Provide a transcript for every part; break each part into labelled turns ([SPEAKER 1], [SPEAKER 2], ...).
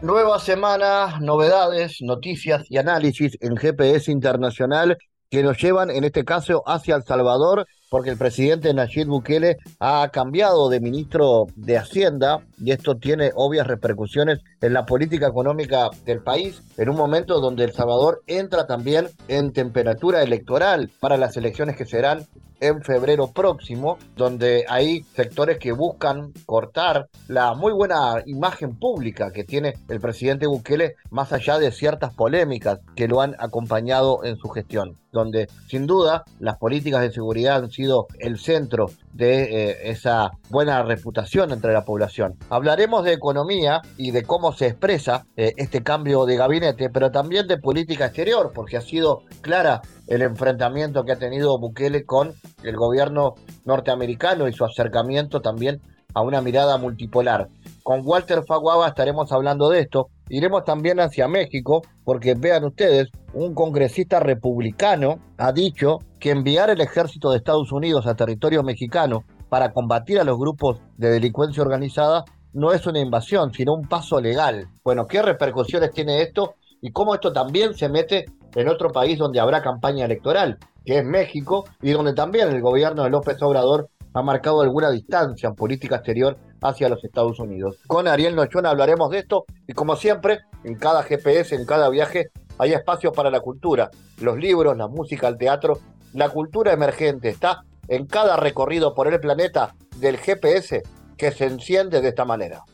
[SPEAKER 1] Nueva semana, novedades, noticias y análisis en GPS Internacional que nos llevan en este caso hacia El Salvador porque el presidente Nayib Bukele ha cambiado de ministro de Hacienda y esto tiene obvias repercusiones en la política económica del país, en un momento donde El Salvador entra también en temperatura electoral para las elecciones que serán en febrero próximo, donde hay sectores que buscan cortar la muy buena imagen pública que tiene el presidente Bukele, más allá de ciertas polémicas que lo han acompañado en su gestión, donde sin duda las políticas de seguridad han sido el centro de eh, esa buena reputación entre la población. Hablaremos de economía y de cómo se expresa eh, este cambio de gabinete, pero también de política exterior, porque ha sido clara el enfrentamiento que ha tenido Bukele con el gobierno norteamericano y su acercamiento también a una mirada multipolar. Con Walter Faguaba estaremos hablando de esto. Iremos también hacia México, porque vean ustedes, un congresista republicano ha dicho que enviar el ejército de Estados Unidos a territorio mexicano para combatir a los grupos de delincuencia organizada no es una invasión, sino un paso legal. Bueno, ¿qué repercusiones tiene esto? Y cómo esto también se mete en otro país donde habrá campaña electoral, que es México, y donde también el gobierno de López Obrador ha marcado alguna distancia en política exterior hacia los Estados Unidos. Con Ariel Nochón hablaremos de esto y como siempre, en cada GPS, en cada viaje, hay espacio para la cultura, los libros, la música, el teatro, la cultura emergente está en cada recorrido por el planeta del GPS que se enciende de esta manera.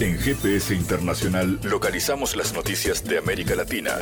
[SPEAKER 2] En GPS Internacional localizamos las noticias de América Latina.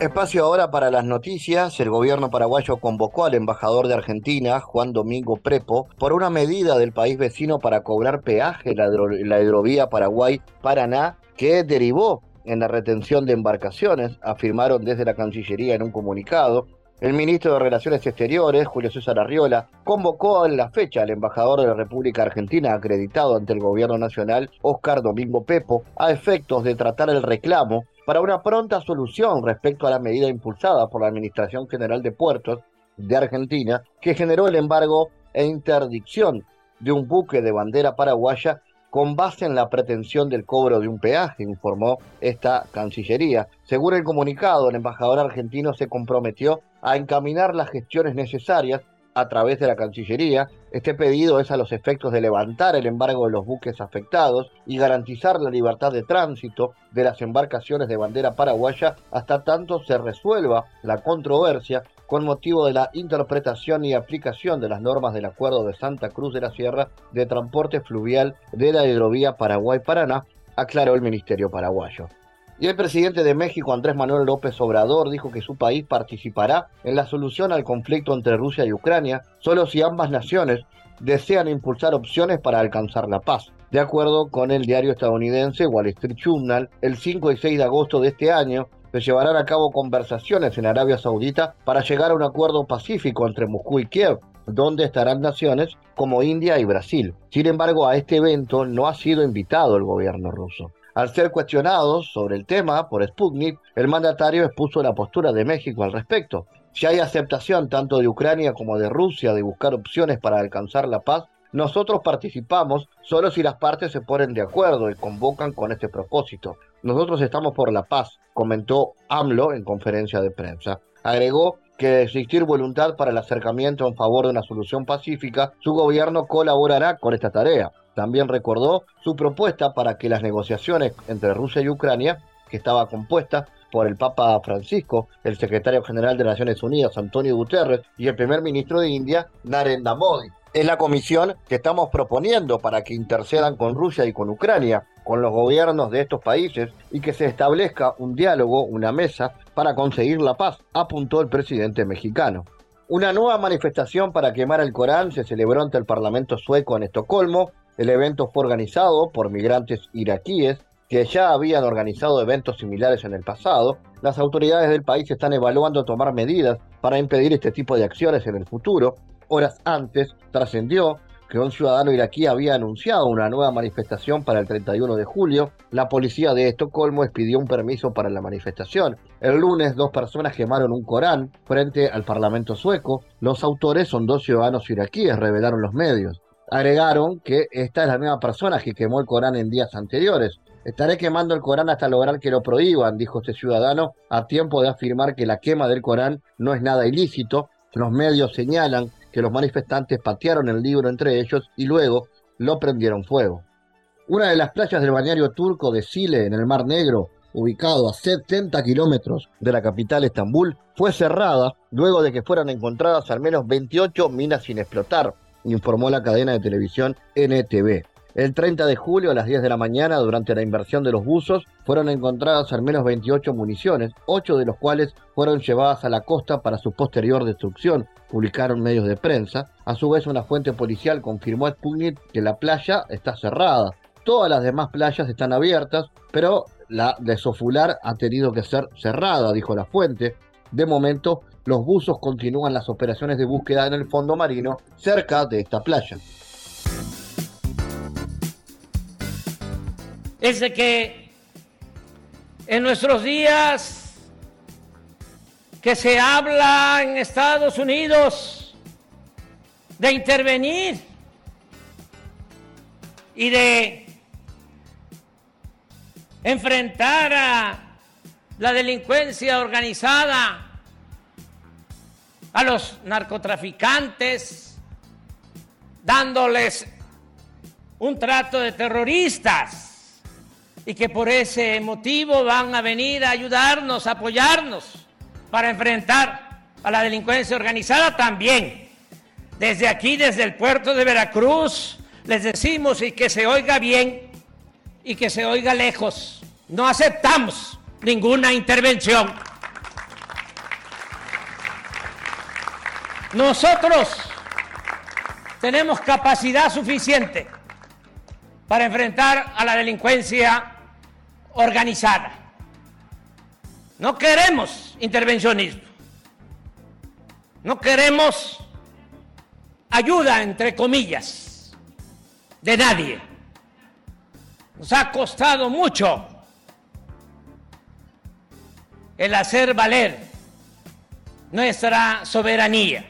[SPEAKER 1] Espacio ahora para las noticias. El gobierno paraguayo convocó al embajador de Argentina, Juan Domingo Prepo, por una medida del país vecino para cobrar peaje la, la hidrovía Paraguay-Paraná, que derivó en la retención de embarcaciones, afirmaron desde la Cancillería en un comunicado. El ministro de Relaciones Exteriores, Julio César Arriola, convocó en la fecha al embajador de la República Argentina acreditado ante el gobierno nacional, Oscar Domingo Pepo, a efectos de tratar el reclamo para una pronta solución respecto a la medida impulsada por la Administración General de Puertos de Argentina, que generó el embargo e interdicción de un buque de bandera paraguaya con base en la pretensión del cobro de un peaje, informó esta Cancillería. Según el comunicado, el embajador argentino se comprometió a encaminar las gestiones necesarias a través de la Cancillería. Este pedido es a los efectos de levantar el embargo de los buques afectados y garantizar la libertad de tránsito de las embarcaciones de bandera paraguaya hasta tanto se resuelva la controversia con motivo de la interpretación y aplicación de las normas del Acuerdo de Santa Cruz de la Sierra de transporte fluvial de la hidrovía Paraguay-Paraná, aclaró el Ministerio paraguayo. Y el presidente de México, Andrés Manuel López Obrador, dijo que su país participará en la solución al conflicto entre Rusia y Ucrania solo si ambas naciones desean impulsar opciones para alcanzar la paz. De acuerdo con el diario estadounidense Wall Street Journal, el 5 y 6 de agosto de este año se llevarán a cabo conversaciones en Arabia Saudita para llegar a un acuerdo pacífico entre Moscú y Kiev, donde estarán naciones como India y Brasil. Sin embargo, a este evento no ha sido invitado el gobierno ruso. Al ser cuestionado sobre el tema por Sputnik, el mandatario expuso la postura de México al respecto. Si hay aceptación tanto de Ucrania como de Rusia de buscar opciones para alcanzar la paz, nosotros participamos solo si las partes se ponen de acuerdo y convocan con este propósito. Nosotros estamos por la paz, comentó AMLO en conferencia de prensa. Agregó que de existir voluntad para el acercamiento en favor de una solución pacífica, su gobierno colaborará con esta tarea. También recordó su propuesta para que las negociaciones entre Rusia y Ucrania, que estaba compuesta por el Papa Francisco, el secretario general de Naciones Unidas, Antonio Guterres, y el primer ministro de India, Narendra Modi. Es la comisión que estamos proponiendo para que intercedan con Rusia y con Ucrania, con los gobiernos de estos países, y que se establezca un diálogo, una mesa, para conseguir la paz, apuntó el presidente mexicano. Una nueva manifestación para quemar el Corán se celebró ante el Parlamento sueco en Estocolmo. El evento fue organizado por migrantes iraquíes que ya habían organizado eventos similares en el pasado. Las autoridades del país están evaluando tomar medidas para impedir este tipo de acciones en el futuro. Horas antes trascendió que un ciudadano iraquí había anunciado una nueva manifestación para el 31 de julio. La policía de Estocolmo expidió un permiso para la manifestación. El lunes dos personas quemaron un Corán frente al Parlamento sueco. Los autores son dos ciudadanos iraquíes, revelaron los medios. Agregaron que esta es la misma persona que quemó el Corán en días anteriores. Estaré quemando el Corán hasta lograr que lo prohíban, dijo este ciudadano, a tiempo de afirmar que la quema del Corán no es nada ilícito. Los medios señalan que los manifestantes patearon el libro entre ellos y luego lo prendieron fuego. Una de las playas del balneario turco de Sile, en el Mar Negro, ubicado a 70 kilómetros de la capital Estambul, fue cerrada luego de que fueran encontradas al menos 28 minas sin explotar, informó la cadena de televisión NTV. El 30 de julio a las 10 de la mañana, durante la inversión de los buzos, fueron encontradas al menos 28 municiones, 8 de los cuales fueron llevadas a la costa para su posterior destrucción, publicaron medios de prensa. A su vez, una fuente policial confirmó a Sputnik que la playa está cerrada. Todas las demás playas están abiertas, pero la de Sofular ha tenido que ser cerrada, dijo la fuente. De momento, los buzos continúan las operaciones de búsqueda en el fondo marino cerca de esta playa.
[SPEAKER 3] es de que en nuestros días que se habla en Estados Unidos de intervenir y de enfrentar a la delincuencia organizada, a los narcotraficantes, dándoles un trato de terroristas y que por ese motivo van a venir a ayudarnos, a apoyarnos para enfrentar a la delincuencia organizada también. Desde aquí, desde el puerto de Veracruz, les decimos y que se oiga bien y que se oiga lejos. No aceptamos ninguna intervención. Nosotros tenemos capacidad suficiente para enfrentar a la delincuencia organizada. No queremos intervencionismo. No queremos ayuda, entre comillas, de nadie. Nos ha costado mucho el hacer valer nuestra soberanía.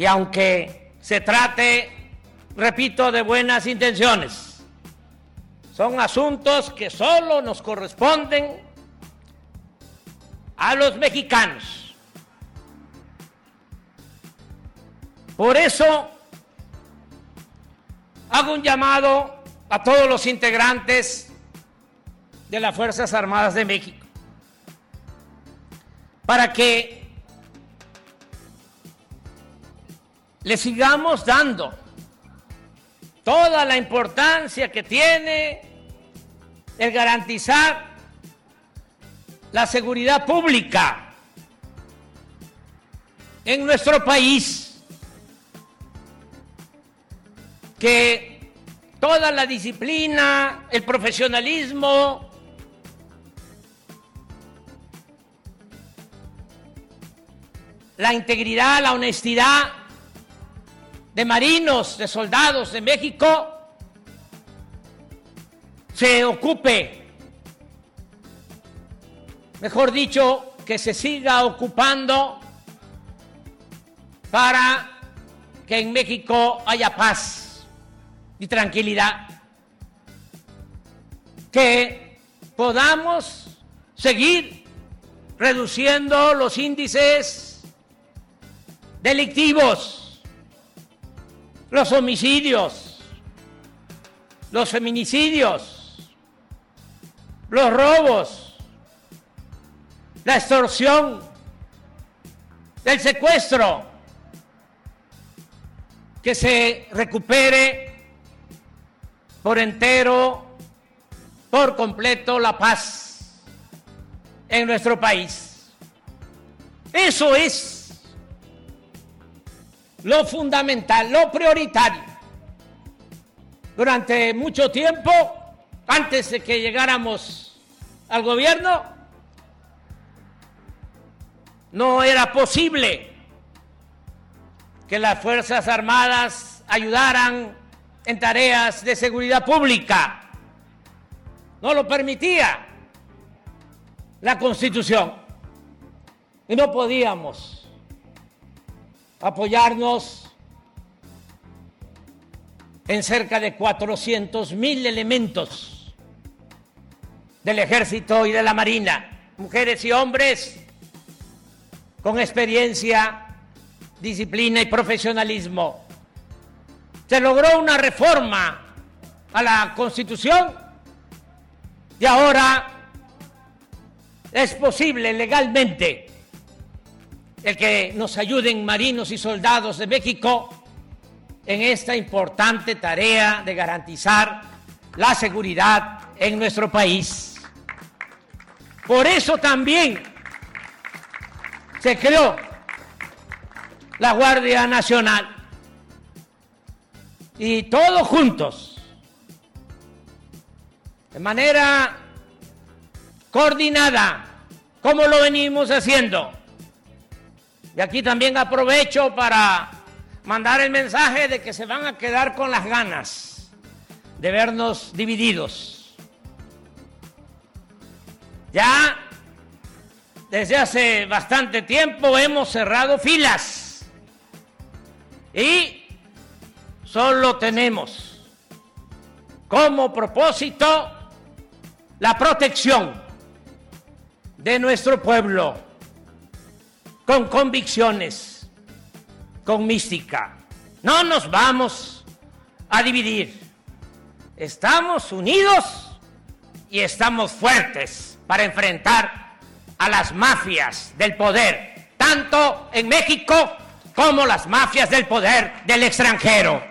[SPEAKER 3] Y aunque se trate repito, de buenas intenciones. Son asuntos que solo nos corresponden a los mexicanos. Por eso hago un llamado a todos los integrantes de las Fuerzas Armadas de México para que le sigamos dando toda la importancia que tiene el garantizar la seguridad pública en nuestro país, que toda la disciplina, el profesionalismo, la integridad, la honestidad de marinos, de soldados de México, se ocupe, mejor dicho, que se siga ocupando para que en México haya paz y tranquilidad, que podamos seguir reduciendo los índices delictivos los homicidios, los feminicidios, los robos, la extorsión, el secuestro, que se recupere por entero, por completo la paz en nuestro país. Eso es lo fundamental, lo prioritario. Durante mucho tiempo, antes de que llegáramos al gobierno, no era posible que las Fuerzas Armadas ayudaran en tareas de seguridad pública. No lo permitía la Constitución. Y no podíamos apoyarnos en cerca de 400 mil elementos del ejército y de la marina, mujeres y hombres con experiencia, disciplina y profesionalismo. Se logró una reforma a la Constitución y ahora es posible legalmente el que nos ayuden marinos y soldados de México en esta importante tarea de garantizar la seguridad en nuestro país. Por eso también se creó la Guardia Nacional y todos juntos, de manera coordinada, como lo venimos haciendo. Y aquí también aprovecho para mandar el mensaje de que se van a quedar con las ganas de vernos divididos. Ya desde hace bastante tiempo hemos cerrado filas y solo tenemos como propósito la protección de nuestro pueblo con convicciones, con mística. No nos vamos a dividir. Estamos unidos y estamos fuertes para enfrentar a las mafias del poder, tanto en México como las mafias del poder del extranjero.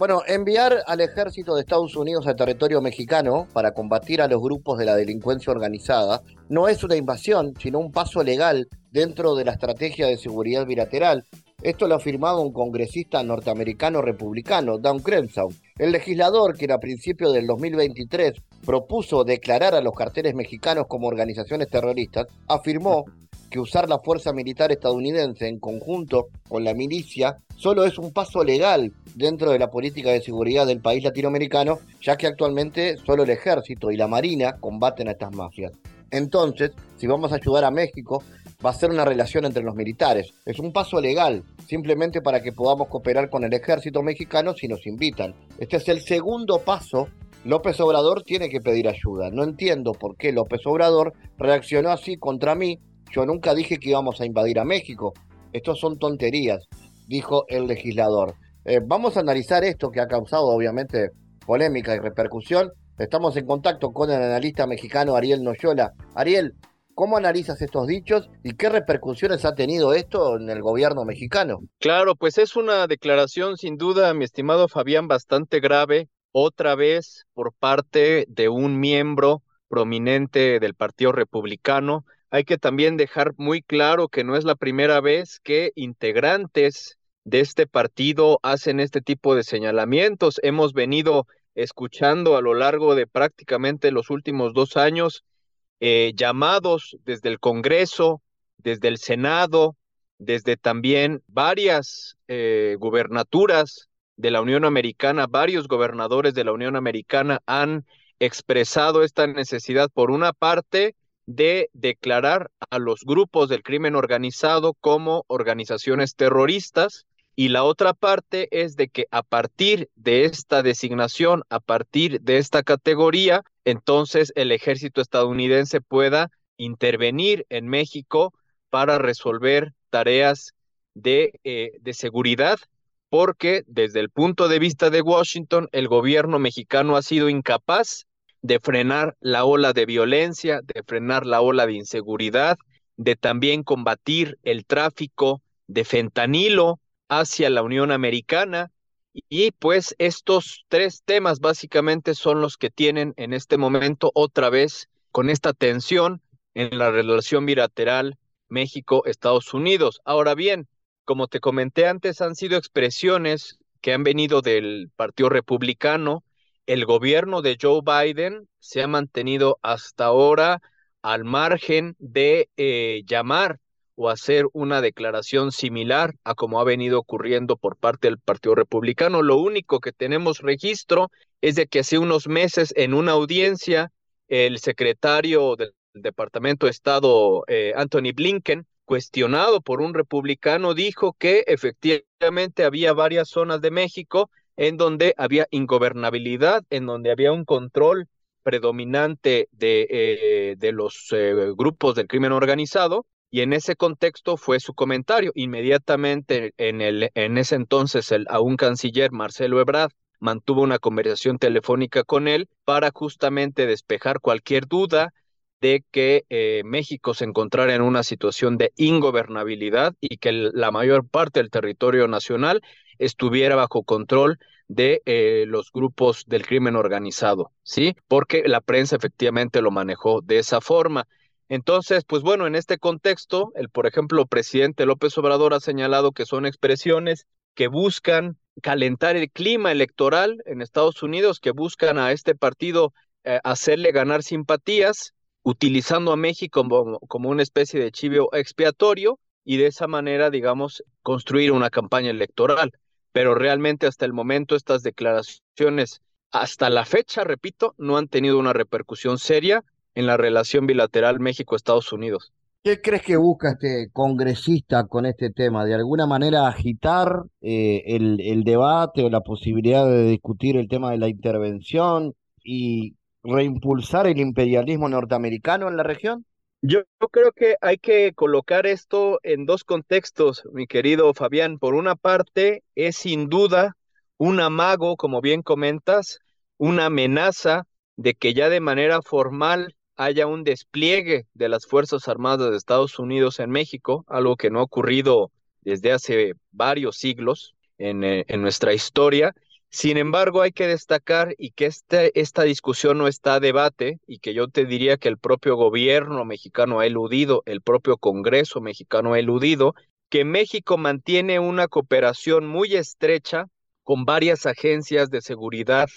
[SPEAKER 1] Bueno, enviar al ejército de Estados Unidos a territorio mexicano para combatir a los grupos de la delincuencia organizada no es una invasión, sino un paso legal dentro de la estrategia de seguridad bilateral. Esto lo ha un congresista norteamericano republicano, Dan Crenshaw. El legislador, que a principios del 2023 propuso declarar a los carteles mexicanos como organizaciones terroristas, afirmó que usar la fuerza militar estadounidense en conjunto con la milicia solo es un paso legal dentro de la política de seguridad del país latinoamericano, ya que actualmente solo el ejército y la marina combaten a estas mafias. Entonces, si vamos a ayudar a México, va a ser una relación entre los militares. Es un paso legal, simplemente para que podamos cooperar con el ejército mexicano si nos invitan. Este es el segundo paso. López Obrador tiene que pedir ayuda. No entiendo por qué López Obrador reaccionó así contra mí yo nunca dije que íbamos a invadir a México. Estos son tonterías, dijo el legislador. Eh, vamos a analizar esto que ha causado obviamente polémica y repercusión. Estamos en contacto con el analista mexicano Ariel Noyola. Ariel, ¿Cómo analizas estos dichos y qué repercusiones ha tenido esto en el gobierno mexicano?
[SPEAKER 4] Claro, pues es una declaración sin duda, mi estimado Fabián, bastante grave, otra vez por parte de un miembro prominente del Partido Republicano, hay que también dejar muy claro que no es la primera vez que integrantes de este partido hacen este tipo de señalamientos. Hemos venido escuchando a lo largo de prácticamente los últimos dos años eh, llamados desde el Congreso, desde el Senado, desde también varias eh, gubernaturas de la Unión Americana, varios gobernadores de la Unión Americana han expresado esta necesidad, por una parte, de declarar a los grupos del crimen organizado como organizaciones terroristas y la otra parte es de que a partir de esta designación, a partir de esta categoría, entonces el ejército estadounidense pueda intervenir en México para resolver tareas de, eh, de seguridad, porque desde el punto de vista de Washington, el gobierno mexicano ha sido incapaz de frenar la ola de violencia, de frenar la ola de inseguridad, de también combatir el tráfico de fentanilo hacia la Unión Americana. Y pues estos tres temas básicamente son los que tienen en este momento otra vez con esta tensión en la relación bilateral México-Estados Unidos. Ahora bien, como te comenté antes, han sido expresiones que han venido del Partido Republicano. El gobierno de Joe Biden se ha mantenido hasta ahora al margen de eh, llamar o hacer una declaración similar a como ha venido ocurriendo por parte del Partido Republicano. Lo único que tenemos registro es de que hace unos meses en una audiencia el secretario del Departamento de Estado, eh, Anthony Blinken, cuestionado por un republicano, dijo que efectivamente había varias zonas de México en donde había ingobernabilidad, en donde había un control predominante de, eh, de los eh, grupos del crimen organizado, y en ese contexto fue su comentario. Inmediatamente en, el, en ese entonces el aún canciller Marcelo Ebrard mantuvo una conversación telefónica con él para justamente despejar cualquier duda de que eh, México se encontrara en una situación de ingobernabilidad y que la mayor parte del territorio nacional estuviera bajo control de eh, los grupos del crimen organizado, ¿sí? Porque la prensa efectivamente lo manejó de esa forma. Entonces, pues bueno, en este contexto, el, por ejemplo, presidente López Obrador ha señalado que son expresiones que buscan calentar el clima electoral en Estados Unidos, que buscan a este partido eh, hacerle ganar simpatías utilizando a México como, una especie de chivo expiatorio y de esa manera, digamos, construir una campaña electoral. Pero realmente hasta el momento estas declaraciones, hasta la fecha, repito, no han tenido una repercusión seria en la relación bilateral México-Estados Unidos.
[SPEAKER 1] ¿Qué crees que busca este congresista con este tema? ¿De alguna manera agitar eh, el, el, debate o la posibilidad de discutir el tema de la intervención y reimpulsar el imperialismo norteamericano en la región?
[SPEAKER 4] Yo creo que hay que colocar esto en dos contextos, mi querido Fabián. Por una parte, es sin duda un amago, como bien comentas, una amenaza de que ya de manera formal haya un despliegue de las Fuerzas Armadas de Estados Unidos en México, algo que no ha ocurrido desde hace varios siglos en, eh, en nuestra historia, sin embargo, hay que destacar y que este, esta discusión no está a debate y que yo te diría que el propio gobierno mexicano ha eludido, el propio Congreso mexicano ha eludido, que México mantiene una cooperación muy estrecha con varias agencias de seguridad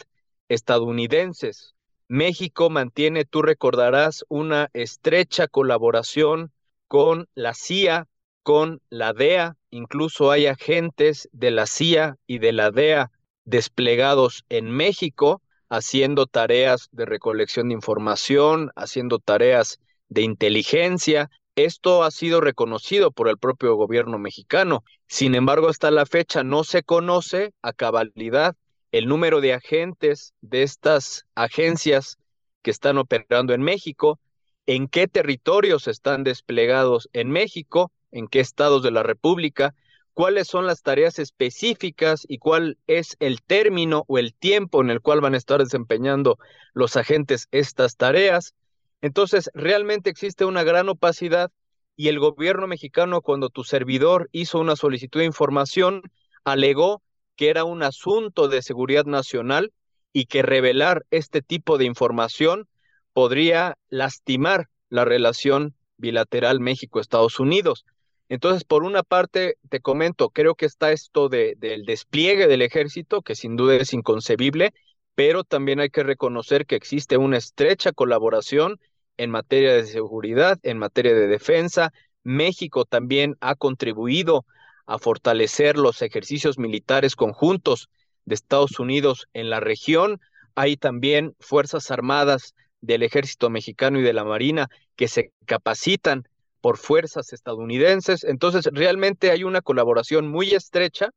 [SPEAKER 4] estadounidenses. México mantiene, tú recordarás, una estrecha colaboración con la CIA, con la DEA, incluso hay agentes de la CIA y de la DEA desplegados en México haciendo tareas de recolección de información, haciendo tareas de inteligencia. Esto ha sido reconocido por el propio gobierno mexicano. Sin embargo, hasta la fecha no se conoce a cabalidad el número de agentes de estas agencias que están operando en México, en qué territorios están desplegados en México, en qué estados de la República, cuáles son las tareas específicas y cuál es el término o el tiempo en el cual van a estar desempeñando los agentes estas tareas. Entonces, realmente existe una gran opacidad y el gobierno mexicano, cuando tu servidor hizo una solicitud de información, alegó que era un asunto de seguridad nacional y que revelar este tipo de información podría lastimar la relación bilateral México-Estados Unidos. Entonces, por una parte, te comento, creo que está esto de, del despliegue del ejército, que sin duda es inconcebible, pero también hay que reconocer que existe una estrecha colaboración en materia de seguridad, en materia de defensa. México también ha contribuido a fortalecer los ejercicios militares conjuntos de Estados Unidos en la región. Hay también Fuerzas Armadas del Ejército Mexicano y de la Marina que se capacitan por fuerzas estadounidenses. Entonces, realmente hay una colaboración muy estrecha,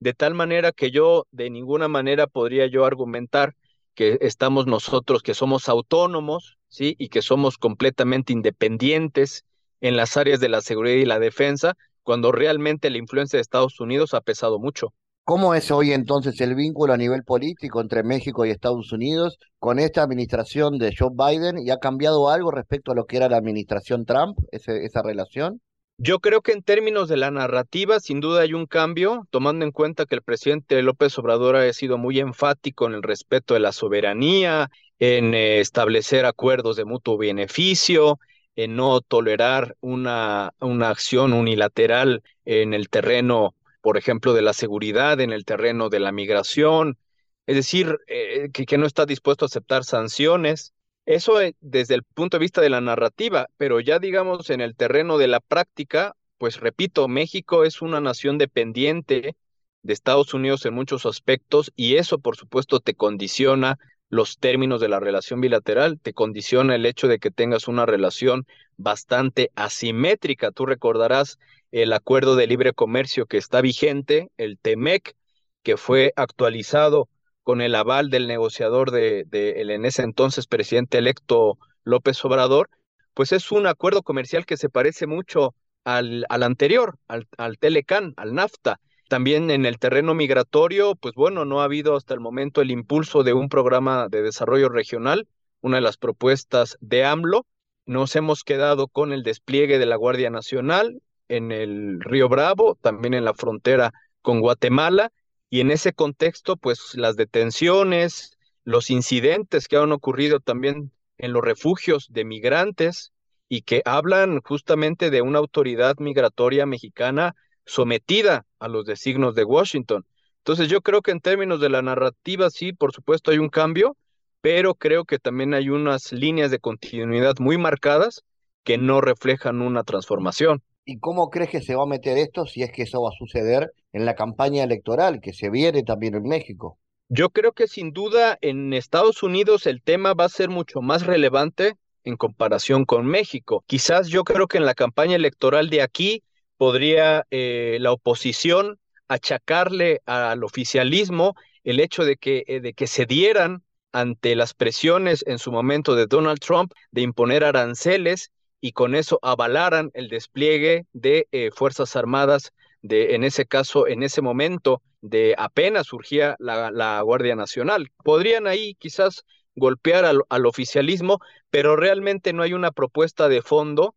[SPEAKER 4] de tal manera que yo de ninguna manera podría yo argumentar que estamos nosotros, que somos autónomos, ¿sí? Y que somos completamente independientes en las áreas de la seguridad y la defensa, cuando realmente la influencia de Estados Unidos ha pesado mucho.
[SPEAKER 1] ¿Cómo es hoy entonces el vínculo a nivel político entre México y Estados Unidos con esta administración de Joe Biden? ¿Y ha cambiado algo respecto a lo que era la administración Trump, esa relación?
[SPEAKER 4] Yo creo que en términos de la narrativa, sin duda hay un cambio, tomando en cuenta que el presidente López Obrador ha sido muy enfático en el respeto de la soberanía, en eh, establecer acuerdos de mutuo beneficio, en no tolerar una, una acción unilateral en el terreno, por ejemplo, de la seguridad, en el terreno de la migración, es decir, eh, que, que, no está dispuesto a aceptar sanciones. Eso eh, desde el punto de vista de la narrativa, pero ya digamos en el terreno de la práctica, pues repito, México es una nación dependiente de Estados Unidos en muchos aspectos y eso por supuesto te condiciona los términos de la relación bilateral, te condiciona el hecho de que tengas una relación bastante asimétrica. Tú recordarás el acuerdo de libre comercio que está vigente, el TEMEC, que fue actualizado con el aval del negociador de, el en ese entonces presidente electo López Obrador, pues es un acuerdo comercial que se parece mucho al, al anterior, al, al Telecan, al NAFTA. También en el terreno migratorio, pues bueno, no ha habido hasta el momento el impulso de un programa de desarrollo regional, una de las propuestas de AMLO. Nos hemos quedado con el despliegue de la Guardia Nacional en el Río Bravo, también en la frontera con Guatemala, y en ese contexto, pues las detenciones, los incidentes que han ocurrido también en los refugios de migrantes y que hablan justamente de una autoridad migratoria mexicana sometida a los designos de Washington. Entonces yo creo que en términos de la narrativa sí, por supuesto hay un cambio, pero creo que también hay unas líneas de continuidad muy marcadas que no reflejan una transformación.
[SPEAKER 1] ¿Y cómo crees que se va a meter esto si es que eso va a suceder en la campaña electoral que se viene también en México?
[SPEAKER 4] Yo creo que sin duda en Estados Unidos el tema va a ser mucho más relevante en comparación con México. Quizás yo creo que en la campaña electoral de aquí podría eh, la oposición achacarle al oficialismo el hecho de que, eh, de que se dieran ante las presiones en su momento de Donald Trump de imponer aranceles y con eso avalaran el despliegue de eh, Fuerzas Armadas, de, en ese caso, en ese momento, de apenas surgía la, la Guardia Nacional. Podrían ahí quizás golpear al, al, oficialismo, pero realmente no hay una propuesta de fondo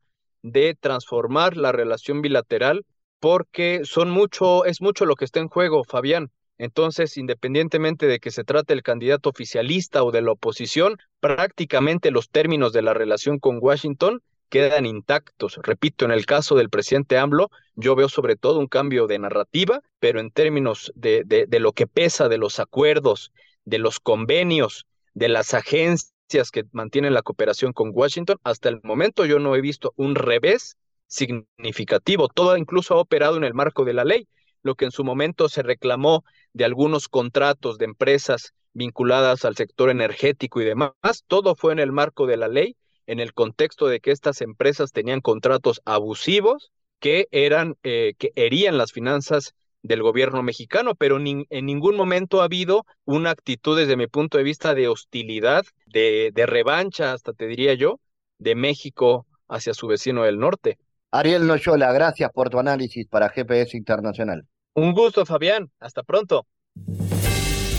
[SPEAKER 4] de transformar la relación bilateral porque son mucho, es mucho lo que está en juego, Fabián. Entonces, independientemente de que se trate el candidato oficialista o de la oposición, prácticamente los términos de la relación con Washington quedan intactos. Repito, en el caso del presidente AMLO, yo veo sobre todo un cambio de narrativa, pero en términos de, de, de lo que pesa de los acuerdos, de los convenios, de las agencias, que mantienen la cooperación con Washington, hasta el momento yo no he visto un revés significativo. Todo incluso ha operado en el marco de la ley. Lo que en su momento se reclamó de algunos contratos de empresas vinculadas al sector energético y demás, todo fue en el marco de la ley, en el contexto de que estas empresas tenían contratos abusivos que eran eh, que herían las finanzas del gobierno mexicano, pero en ningún momento ha habido una actitud desde mi punto de vista de hostilidad, de, de revancha, hasta te diría yo, de México hacia su vecino del norte.
[SPEAKER 1] Ariel Noyola, gracias por tu análisis para GPS Internacional.
[SPEAKER 4] Un gusto, Fabián. Hasta pronto.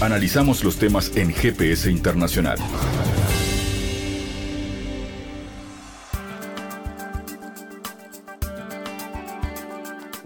[SPEAKER 2] Analizamos los temas en GPS Internacional.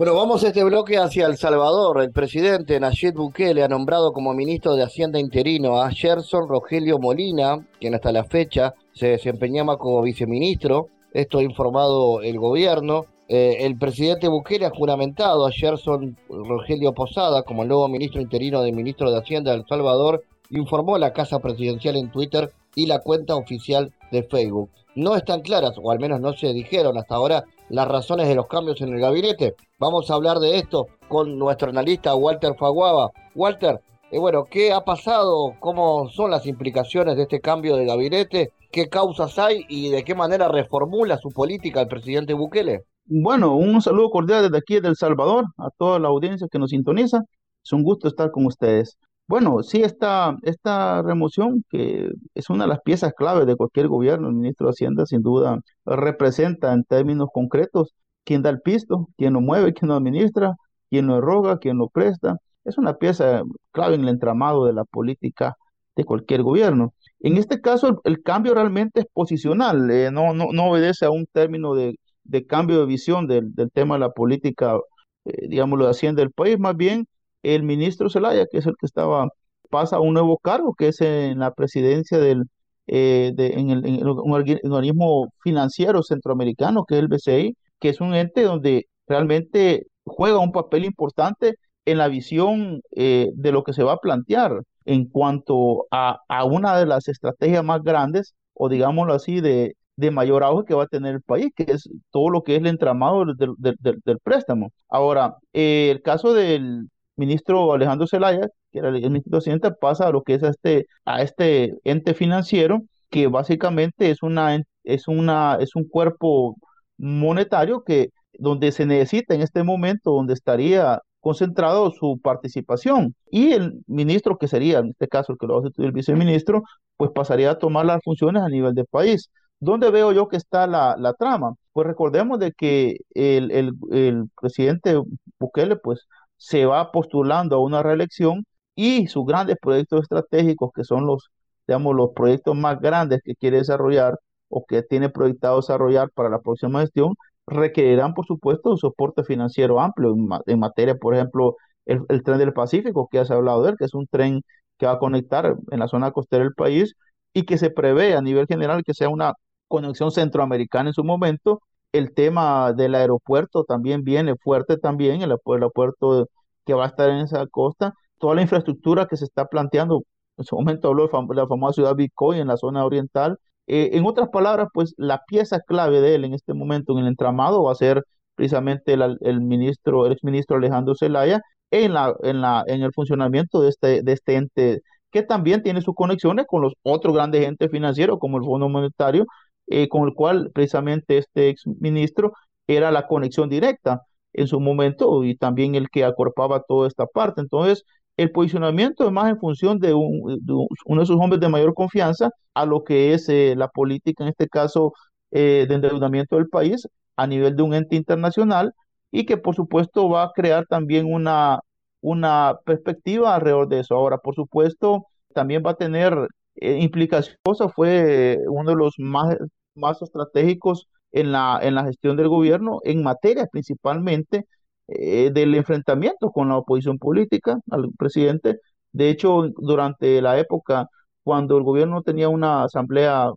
[SPEAKER 1] Bueno, vamos a este bloque hacia El Salvador. El presidente Nayib Bukele ha nombrado como ministro de Hacienda interino a Gerson Rogelio Molina, quien hasta la fecha se desempeñaba como viceministro. Esto ha informado el gobierno. Eh, el presidente Bukele ha juramentado a Gerson Rogelio Posada como el nuevo ministro interino del ministro de Hacienda de El Salvador, informó la Casa Presidencial en Twitter y la cuenta oficial de Facebook. No están claras, o al menos no se dijeron hasta ahora, las razones de los cambios en el gabinete. Vamos a hablar de esto con nuestro analista Walter Faguaba. Walter, eh, bueno, ¿qué ha pasado? ¿Cómo son las implicaciones de este cambio de gabinete? ¿Qué causas hay y de qué manera reformula su política el presidente Bukele?
[SPEAKER 5] Bueno, un saludo cordial desde aquí, desde El Salvador, a toda la audiencia que nos sintoniza. Es un gusto estar con ustedes. Bueno, sí, esta, esta remoción, que es una de las piezas clave de cualquier gobierno, el ministro de Hacienda sin duda representa en términos concretos quién da el pisto, quién lo mueve, quién lo administra, quién lo eroga, quién lo presta. Es una pieza clave en el entramado de la política de cualquier gobierno. En este caso, el, cambio realmente es posicional, eh, no, no, no, obedece a un término de, de cambio de visión del, del, tema de la política, eh, digámoslo, de Hacienda del país, más bien el ministro Zelaya, que es el que estaba, pasa a un nuevo cargo, que es en la presidencia del, eh, de, en, el, un organismo financiero centroamericano que es el BCI, que es un ente donde realmente juega un papel importante en la visión eh, de lo que se va a plantear en cuanto a, a, una de las estrategias más grandes, o digámoslo así, de, de mayor auge que va a tener el país, que es todo lo que es el entramado del, del, del préstamo. Ahora, eh, el caso del ministro Alejandro Zelaya, que era el ministro presidente, pasa a lo que es a este, a este ente financiero, que básicamente es, una, es, una, es un cuerpo monetario que donde se necesita en este momento, donde estaría concentrado su participación. Y el ministro, que sería en este caso el que lo va a sustituir el viceministro, pues pasaría a tomar las funciones a nivel del país. ¿Dónde veo yo que está la, la trama? Pues recordemos de que el, el, el, presidente Bukele pues se va postulando a una reelección y sus grandes proyectos estratégicos, que son los, digamos, los proyectos más grandes que quiere desarrollar o que tiene proyectado desarrollar para la próxima gestión, requerirán, por supuesto, un soporte financiero amplio en, materia, por ejemplo, el, el, tren del Pacífico, que ya se ha hablado de él, que es un tren que va a conectar en la zona costera del país y que se prevé a nivel general que sea una conexión centroamericana en su momento. El tema del aeropuerto también viene fuerte también, el aeropuerto que va a estar en esa costa. Toda la infraestructura que se está planteando, en su momento habló de la famosa ciudad Bitcoin en la zona oriental, eh, en otras palabras, pues la pieza clave de él en este momento en el entramado va a ser precisamente el, el ministro, el exministro Alejandro Zelaya, en, la, en, la, en el funcionamiento de este, de este ente que también tiene sus conexiones con los otros grandes entes financieros como el Fondo Monetario, eh, con el cual precisamente este exministro era la conexión directa en su momento y también el que acorpaba toda esta parte. Entonces, el posicionamiento es más en función de, uno de sus hombres de mayor confianza a lo que es eh, la política, en este caso, eh, de endeudamiento del país a nivel de un ente internacional y que por supuesto va a crear también una, una perspectiva alrededor de eso. Ahora, por supuesto, también va a tener eh, implicaciones. Fue uno de los más, más estratégicos en la, en la gestión del gobierno en materia principalmente eh, del enfrentamiento con la oposición política al presidente. De hecho, durante la época cuando el gobierno tenía una asamblea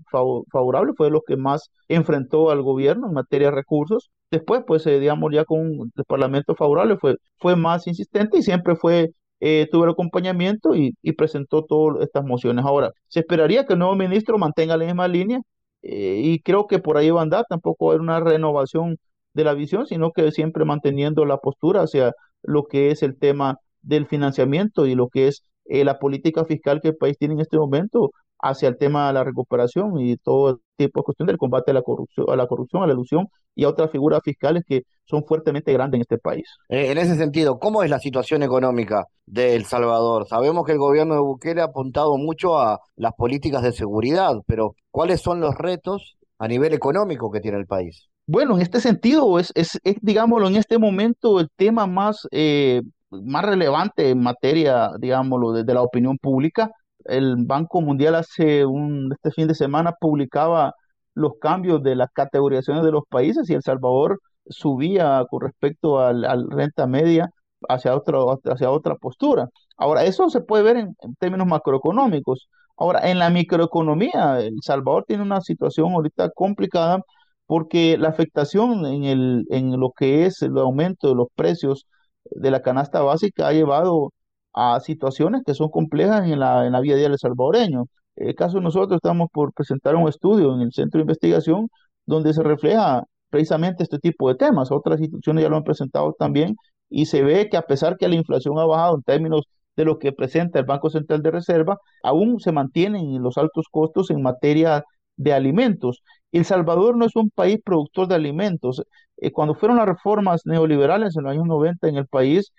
[SPEAKER 5] favorable, fue lo que más enfrentó al gobierno en materia de recursos. Después, pues, eh, digamos, ya con el parlamento favorable fue, fue más insistente y siempre fue, eh, tuvo el acompañamiento y, y presentó todas estas mociones. Ahora, se esperaría que el nuevo ministro mantenga la misma línea y creo que por ahí va a andar, tampoco va a haber una renovación de la visión, sino que siempre manteniendo la postura hacia lo que es el tema del financiamiento y lo que es eh, la política fiscal que el país tiene en este momento hacia el tema de la recuperación y todo tipo de cuestión del combate a la corrupción, a la corrupción, a la ilusión y a otras figuras fiscales que son fuertemente grandes en este país.
[SPEAKER 1] Eh, en ese sentido, ¿cómo es la situación económica de El Salvador? Sabemos que el gobierno de Bukele ha apuntado mucho a las políticas de seguridad, pero ¿cuáles son los retos a nivel económico que tiene el país?
[SPEAKER 5] Bueno, en este sentido, es, es, digámoslo, en este momento el tema más, eh, más relevante en materia, digámoslo, de, la opinión pública. El Banco Mundial hace un, este fin de semana publicaba los cambios de las categorizaciones de los países y El Salvador subía con respecto al, renta media hacia otra, hacia otra postura. Ahora, eso se puede ver en, en, términos macroeconómicos. Ahora, en la microeconomía, El Salvador tiene una situación ahorita complicada porque la afectación en, el, en lo que es el aumento de los precios de la canasta básica ha llevado a situaciones que son complejas en la, en la vida diaria salvadoreño. En el caso de nosotros estamos por presentar un estudio en el centro de investigación donde se refleja precisamente este tipo de temas. Otras instituciones ya lo han presentado también y se ve que a pesar que la inflación ha bajado en términos de lo que presenta el Banco Central de Reserva, aún se mantienen los altos costos en materia de alimentos. El Salvador no es un país productor de alimentos. Eh, cuando fueron las reformas neoliberales en los años 90 en el país,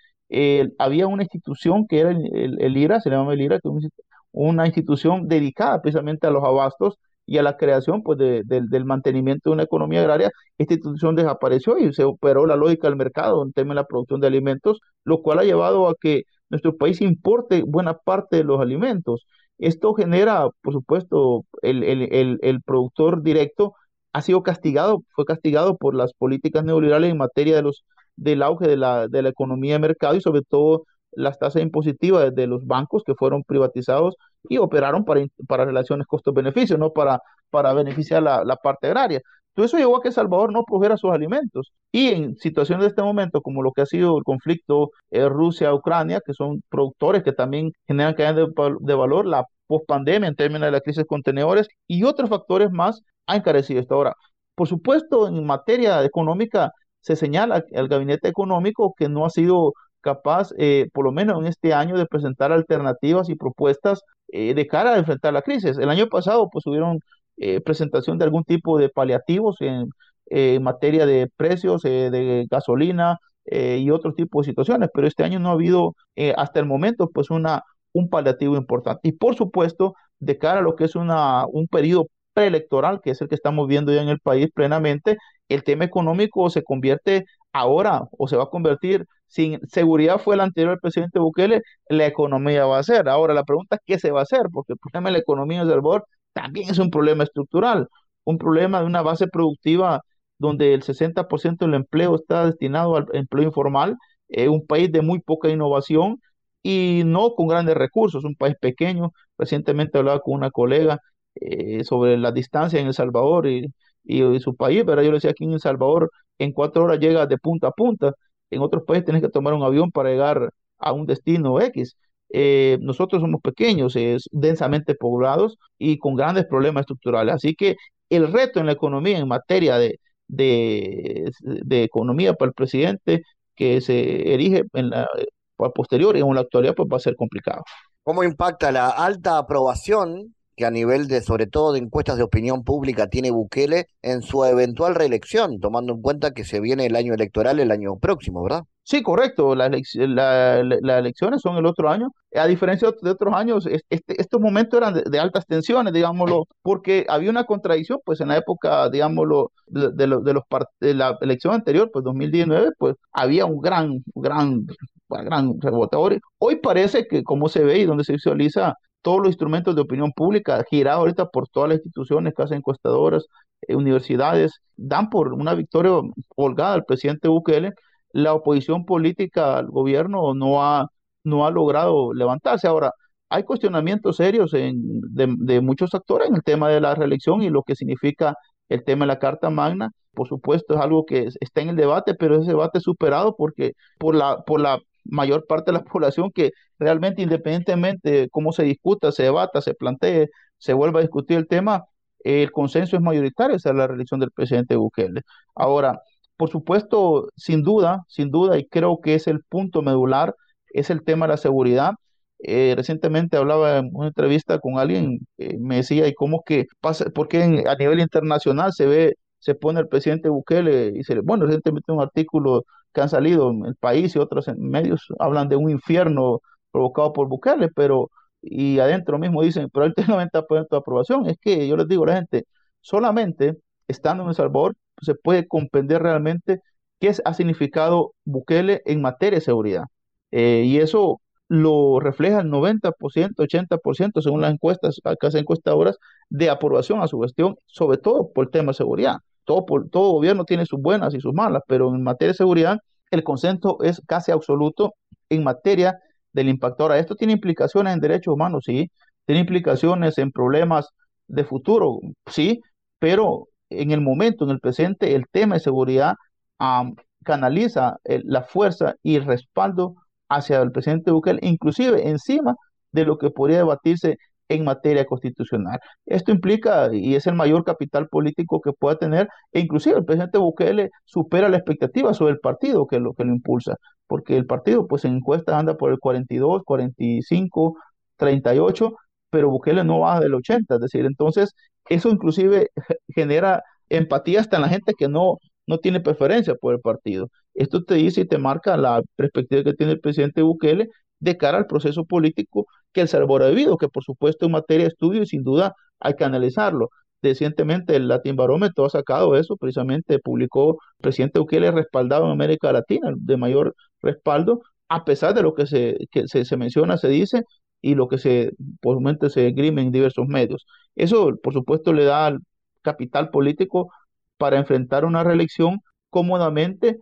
[SPEAKER 5] había una institución que era el, IRA, se llama el IRA, que es una institución dedicada precisamente a los abastos y a la creación pues, del mantenimiento de una economía agraria. Esta institución desapareció y se operó la lógica del mercado en tema de la producción de alimentos, lo cual ha llevado a que nuestro país importe buena parte de los alimentos. Esto genera, por supuesto, el, el, el, productor directo ha sido castigado, fue castigado por las políticas neoliberales en materia de los, del auge de la, de la economía de mercado y sobre todo las tasas impositivas de los bancos que fueron privatizados y operaron para, para relaciones costo-beneficio, no para, para beneficiar la, la parte agraria. Todo eso llevó a que Salvador no produjera sus alimentos. Y en situaciones de este momento, como lo que ha sido el conflicto eh, Rusia-Ucrania, que son productores que también generan cadenas de, de valor, la pospandemia en términos de la crisis de contenedores y otros factores más ha encarecido esto. Ahora, por supuesto, en materia económica se señala al gabinete económico que no ha sido capaz, eh, por lo menos en este año, de presentar alternativas y propuestas eh, de cara a enfrentar la crisis. El año pasado, pues, hubieron eh, presentación de algún tipo de paliativos en, materia de precios de gasolina y otro tipo de situaciones, pero este año no ha habido hasta el momento, pues, una, un paliativo importante. Y por supuesto, de cara a lo que es una, un periodo preelectoral, que es el que estamos viendo ya en el país plenamente, el tema económico se convierte ahora o se va a convertir, sin seguridad fue el anterior presidente Bukele, la economía va a ser. Ahora la pregunta es qué se va a hacer, porque el problema de la economía en El Salvador también es un problema estructural, un problema de una base productiva donde el 60% del empleo está destinado al empleo informal, es un país de muy poca innovación y no con grandes recursos, un país pequeño. Recientemente hablaba con una colega eh, sobre la distancia en El Salvador y, y, su país, pero yo le decía aquí en El Salvador en cuatro horas llega de punta a punta, en otros países tienes que tomar un avión para llegar a un destino X. Eh, nosotros somos pequeños, es densamente poblados y con grandes problemas estructurales. Así que el reto en la economía en materia de, de, de economía para el presidente que se erige en la posterior y en la actualidad pues va a ser complicado.
[SPEAKER 1] ¿Cómo impacta la alta aprobación que a nivel de, sobre todo de encuestas de opinión pública, tiene Bukele en su eventual reelección, tomando en cuenta que se viene el año electoral el año próximo, ¿verdad?
[SPEAKER 5] Sí, correcto. Las elecciones son el otro año. A diferencia de otros años, este, estos momentos eran de, altas tensiones, digámoslo, porque había una contradicción, pues en la época, digámoslo, de, de, los de la elección anterior, pues 2019, pues había un gran, gran, gran rebote. Hoy parece que, como se ve y donde se visualiza, todos los instrumentos de opinión pública, girados ahorita por todas las instituciones, casas encuestadoras, eh, universidades, dan por una victoria holgada al presidente Bukele. La oposición política al gobierno no ha, no ha logrado levantarse. Ahora, hay cuestionamientos serios de, de, muchos actores en el tema de la reelección y lo que significa el tema de la Carta Magna. Por supuesto, es algo que está en el debate, pero ese debate es superado porque por la, por la mayor parte de la población que realmente independientemente de cómo se discuta, se debata, se plantee, se vuelva a discutir el tema, el consenso es mayoritario hacia la reelección del presidente Bukele. Ahora, por supuesto, sin duda, sin duda, y creo que es el punto medular, es el tema de la seguridad. Eh, recientemente hablaba en una entrevista con alguien, que me decía, ¿y cómo que pasa? Porque a nivel internacional se ve, se pone el presidente Bukele y se le, bueno, recientemente un artículo que han salido en el país y otros medios hablan de un infierno provocado por Bukele, pero y adentro mismo dicen, pero él tiene 90% de aprobación. Es que yo les digo a la gente, solamente estando en El Salvador se puede comprender realmente qué ha significado Bukele en materia de seguridad. Eh, y eso lo refleja el 90%, 80% según las encuestas, casas encuestadoras, de aprobación a su gestión, sobre todo por el tema de seguridad todo, todo gobierno tiene sus buenas y sus malas, pero en materia de seguridad el consenso es casi absoluto en materia del impacto. Ahora, esto tiene implicaciones en derechos humanos, sí, tiene implicaciones en problemas de futuro, sí, pero en el momento, en el presente, el tema de seguridad canaliza la fuerza y el respaldo hacia el presidente Bukele, inclusive encima de lo que podría debatirse en materia constitucional. Esto implica, y es el mayor capital político que pueda tener, e inclusive el presidente Bukele supera la expectativa sobre el partido que lo que lo impulsa, porque el partido pues en encuestas anda por el 42, 45, 38, pero Bukele no baja del 80, es decir, entonces eso inclusive genera empatía hasta en la gente que no, no tiene preferencia por el partido. Esto te dice y te marca la perspectiva que tiene el presidente Bukele de cara al proceso político que El Salvador ha vivido, que por supuesto en materia de estudio y sin duda hay que analizarlo. Recientemente el Latin Barómetro ha sacado eso, precisamente publicó el presidente Bukele respaldado en América Latina, de mayor respaldo, a pesar de lo que se, que se, menciona, se dice, y lo que se, por se esgrime en diversos medios. Eso, por supuesto, le da capital político para enfrentar una reelección cómodamente,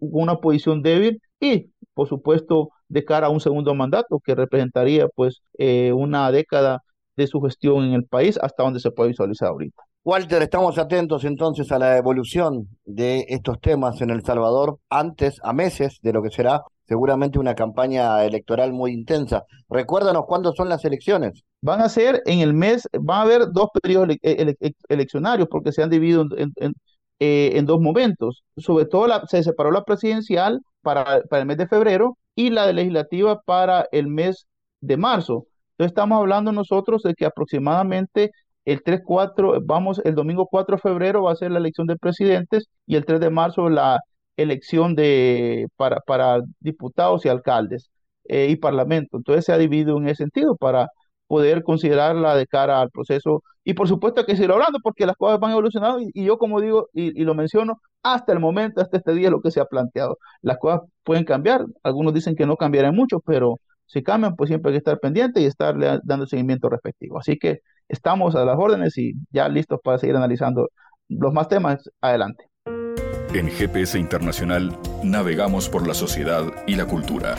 [SPEAKER 5] con una posición débil y por supuesto, de cara a un segundo mandato que representaría pues eh, una década de su gestión en el país hasta donde se puede visualizar ahorita.
[SPEAKER 1] Walter, estamos atentos entonces a la evolución de estos temas en El Salvador antes, a meses de lo que será seguramente una campaña electoral muy intensa. Recuérdanos cuándo son las elecciones.
[SPEAKER 5] Van a ser en el mes, van a haber dos periodos eleccionarios porque se han dividido en, eh, en, dos momentos. Sobre todo se separó la presidencial para, para el mes de febrero y la legislativa para el mes de marzo. Entonces estamos hablando nosotros de que aproximadamente el 3, 4, vamos, el domingo 4 de febrero va a ser la elección de presidentes y el 3 de marzo la elección de, para, para diputados y alcaldes eh, y parlamento. Entonces se ha dividido en ese sentido para poder considerarla de cara al proceso. Y por supuesto que seguir hablando porque las cosas van evolucionando y, yo como digo y, lo menciono, hasta el momento, hasta este día, lo que se ha planteado. Las cosas pueden cambiar, algunos dicen que no cambiarán mucho, pero si cambian, pues siempre hay que estar pendiente y estarle dando seguimiento respectivo. Así que estamos a las órdenes y ya listos para seguir analizando los más temas adelante.
[SPEAKER 2] En GPS Internacional navegamos por la sociedad y la cultura.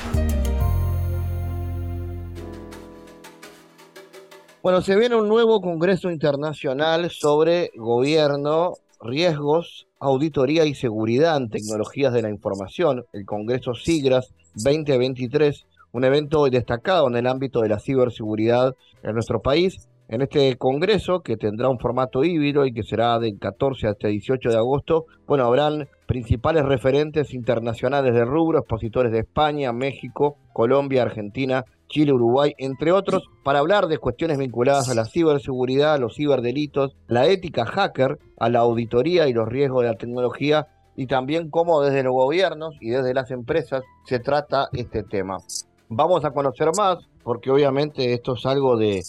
[SPEAKER 1] Bueno, se viene un nuevo Congreso Internacional sobre gobierno, riesgos, auditoría y seguridad en tecnologías de la información, el Congreso SIGRAS 2023, un evento destacado en el ámbito de la ciberseguridad en nuestro país. En este congreso, que tendrá un formato híbrido y que será del 14 hasta 18 de agosto, bueno, habrán principales referentes internacionales de rubro, expositores de España, México, Colombia, Argentina, Chile, Uruguay, entre otros, para hablar de cuestiones vinculadas a la ciberseguridad, los ciberdelitos, la ética hacker, a la auditoría y los riesgos de la tecnología y también cómo desde los gobiernos y desde las empresas se trata este tema. Vamos a conocer más porque obviamente esto es algo de,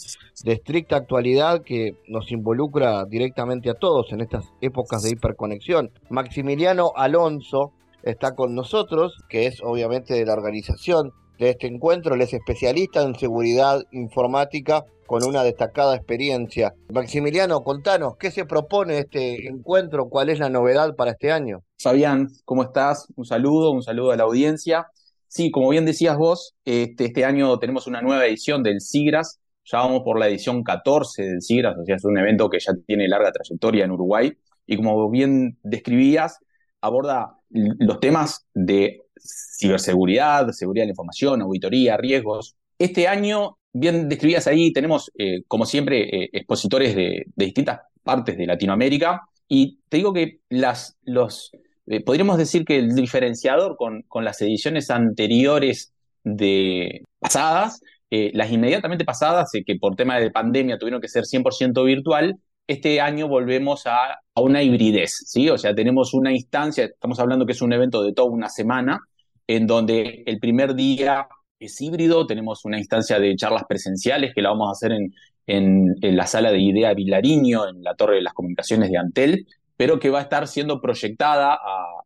[SPEAKER 1] estricta actualidad que nos involucra directamente a todos en estas épocas de hiperconexión. Maximiliano Alonso está con nosotros, que es obviamente de la organización de este encuentro, él es especialista en seguridad informática con una destacada experiencia. Maximiliano, contanos, ¿qué se propone este encuentro? ¿Cuál es la novedad para este año?
[SPEAKER 6] Fabián, ¿cómo estás? Un saludo, un saludo a la audiencia. Sí, como bien decías vos, este, este año tenemos una nueva edición del SIGRAS, ya vamos por la edición 14 del SIGRAS, o sea, es un evento que ya tiene larga trayectoria en Uruguay, y como bien describías, aborda los temas de ciberseguridad, seguridad de la información, auditoría, riesgos. Este año, bien describías ahí, tenemos, eh, como siempre, eh, expositores de, distintas partes de Latinoamérica, y te digo que las, los, eh, podríamos decir que el diferenciador con, con las ediciones anteriores de pasadas, las inmediatamente pasadas, que por tema de pandemia tuvieron que ser 100% virtual, este año volvemos a, a, una hibridez, ¿sí? O sea, tenemos una instancia, estamos hablando que es un evento de toda una semana, en donde el primer día es híbrido, tenemos una instancia de charlas presenciales que la vamos a hacer en, en, la sala de Idea Vilariño, en la Torre de las Comunicaciones de Antel, pero que va a estar siendo proyectada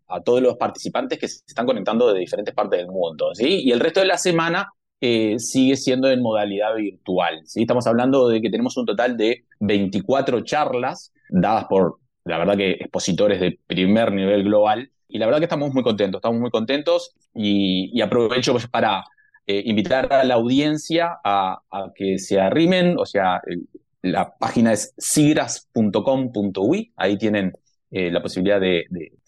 [SPEAKER 6] a, todos los participantes que se están conectando de diferentes partes del mundo. ¿sí? Y el resto de la semana eh, sigue siendo en modalidad virtual. ¿sí? Estamos hablando de que tenemos un total de 24 charlas dadas por, la verdad que, expositores de primer nivel global. Y la verdad que estamos muy contentos, estamos muy contentos y, aprovecho pues para eh, invitar a la audiencia a, que se arrimen, o sea, la página es sigras.com.ui, ahí tienen eh, la posibilidad de,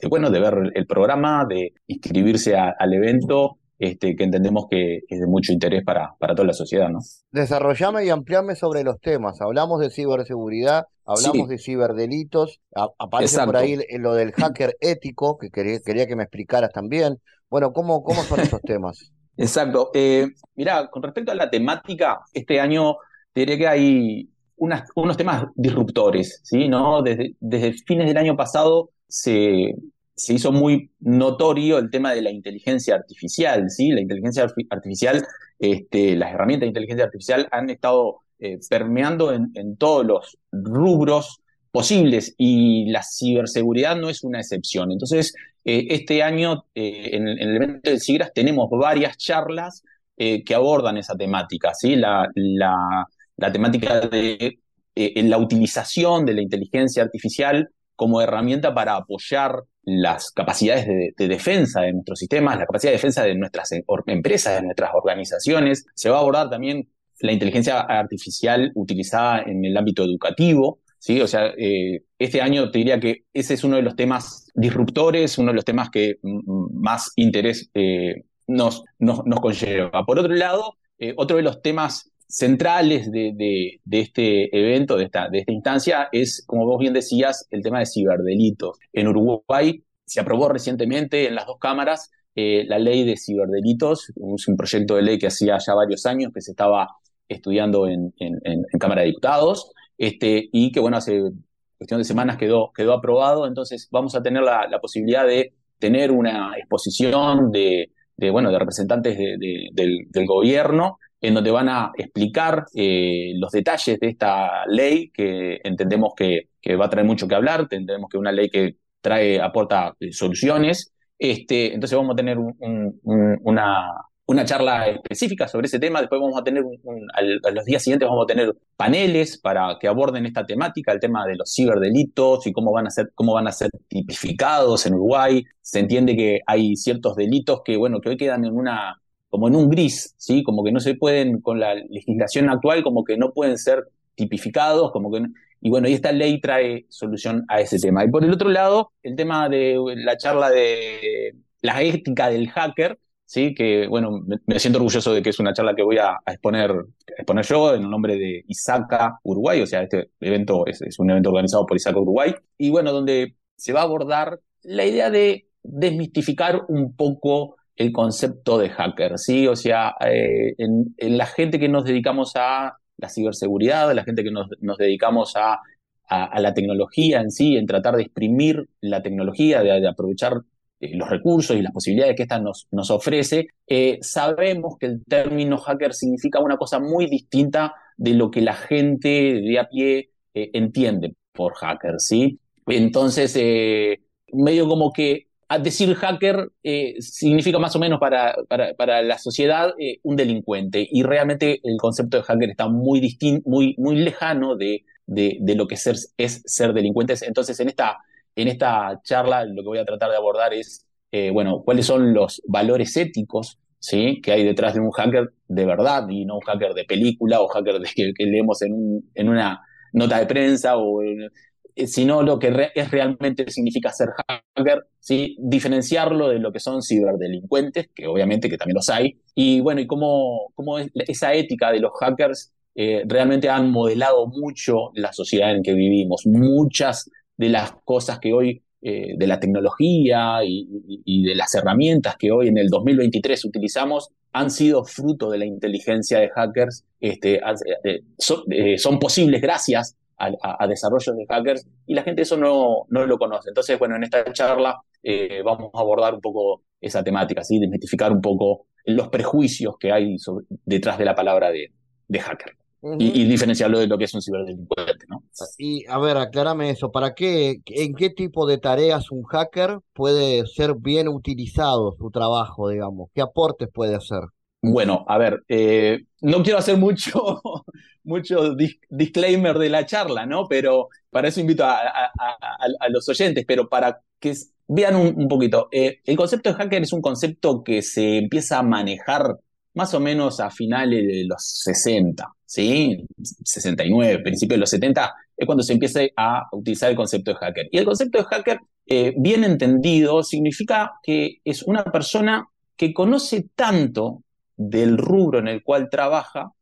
[SPEAKER 6] bueno, de ver el programa, de inscribirse al evento, este, que entendemos que es de mucho interés para, para toda la sociedad. ¿no?
[SPEAKER 1] Desarrollame y ampliame sobre los temas. Hablamos de ciberseguridad, hablamos de ciberdelitos, aparece por ahí lo del hacker ético, que quería, quería, que me explicaras también. Bueno, ¿cómo, cómo son esos temas?
[SPEAKER 6] Exacto. Eh, mirá, con respecto a la temática, este año diría que hay unos temas disruptores, ¿sí? ¿No? Desde, desde fines del año pasado se, se hizo muy notorio el tema de la inteligencia artificial, ¿sí? La inteligencia artificial, este, las herramientas de inteligencia artificial han estado eh, permeando en, todos los rubros posibles y la ciberseguridad no es una excepción. Entonces, eh, este año eh, en, el evento del SIGRAS tenemos varias charlas que abordan esa temática, ¿sí? La, la, la temática de la utilización de la inteligencia artificial como herramienta para apoyar las capacidades de, defensa de nuestros sistemas, la capacidad de defensa de nuestras empresas, de nuestras organizaciones. Se va a abordar también la inteligencia artificial utilizada en el ámbito educativo. ¿sí? O sea, eh, este año te diría que ese es uno de los temas disruptores, uno de los temas que más interés eh, nos, nos, conlleva. Por otro lado, eh, otro de los temas centrales de, este evento, de esta, instancia, es, como vos bien decías, el tema de ciberdelitos. En Uruguay se aprobó recientemente en las dos cámaras la ley de ciberdelitos, un proyecto de ley que hacía ya varios años que se estaba estudiando en, Cámara de Diputados, este, y que, bueno, hace cuestión de semanas quedó, quedó aprobado, entonces vamos a tener la, posibilidad de tener una exposición de, bueno, de representantes del, gobierno en donde van a explicar eh, los detalles de esta ley que entendemos que, va a traer mucho que hablar, entendemos que es una ley que trae, aporta eh, soluciones. Este, entonces vamos a tener una, una charla específica sobre ese tema. Después vamos a tener, a los días siguientes vamos a tener paneles para que aborden esta temática, el tema de los ciberdelitos y cómo van a ser, cómo van a ser tipificados en Uruguay. Se entiende que hay ciertos delitos que, bueno, que hoy quedan en una, como en un gris, ¿sí? Como que no se pueden, con la legislación actual, como que no pueden ser tipificados, como que y bueno, y esta ley trae solución a ese tema. Y por el otro lado, el tema de la charla de la ética del hacker, ¿sí? que bueno, me, siento orgulloso de que es una charla que voy a, exponer, exponer yo en el nombre de Isaca Uruguay, o sea, este evento es, un evento organizado por Isaca Uruguay, y bueno, donde se va a abordar la idea de desmistificar un poco el concepto de hacker, ¿sí? O sea, eh, en, la gente que nos dedicamos a la ciberseguridad, la gente que nos, dedicamos a, la tecnología en sí, en tratar de exprimir la tecnología, de aprovechar eh, los recursos y las posibilidades que esta nos, nos ofrece, eh, sabemos que el término hacker significa una cosa muy distinta de lo que la gente de a pie entiende por hacker, ¿sí? Entonces, medio como que decir hacker significa más o menos para, para, la sociedad un delincuente y realmente el concepto de hacker está muy, muy, muy lejano de, de, lo que ser, es ser delincuentes. Entonces, en esta en esta charla lo que voy a tratar de abordar es, eh, bueno, cuáles son los valores éticos ¿sí? que hay detrás de un hacker de verdad y no un hacker de película o hacker de, que, leemos en, en, una nota de prensa o eh, sino lo que es realmente significa ser hacker, ¿sí? diferenciarlo de lo que son ciberdelincuentes, que obviamente que también los hay, y bueno, y cómo, cómo esa ética de los hackers eh, realmente han modelado mucho la sociedad en que vivimos. Muchas de las cosas que hoy, eh, de la tecnología y, de las herramientas que hoy en el 2023 utilizamos, han sido fruto de la inteligencia de hackers, este, eh, eh, son, posibles gracias a, desarrollos de hackers y la gente eso no, no lo conoce. Entonces, bueno, en esta charla vamos a abordar un poco esa temática, ¿sí? desmitificar un poco los prejuicios que hay detrás de la palabra de, de hacker y, diferenciarlo de lo que es un ciberdelincuente, ¿no?
[SPEAKER 1] Y a ver, aclárame eso, ¿para qué, en qué tipo de tareas un hacker puede ser bien utilizado su trabajo, digamos? ¿Qué aportes puede hacer?
[SPEAKER 6] Bueno, a ver, eh, no quiero hacer mucho, mucho disclaimer de la charla, ¿no? Pero para eso invito a, los oyentes, pero para que vean un, poquito. Eh, el concepto de hacker es un concepto que se empieza a manejar más o menos a finales de los 60, ¿sí? 69, principios de los 70, es cuando se empieza a utilizar el concepto de hacker. Y el concepto de hacker, eh, bien entendido, significa que es una persona que conoce tanto del rubro en el cual trabaja,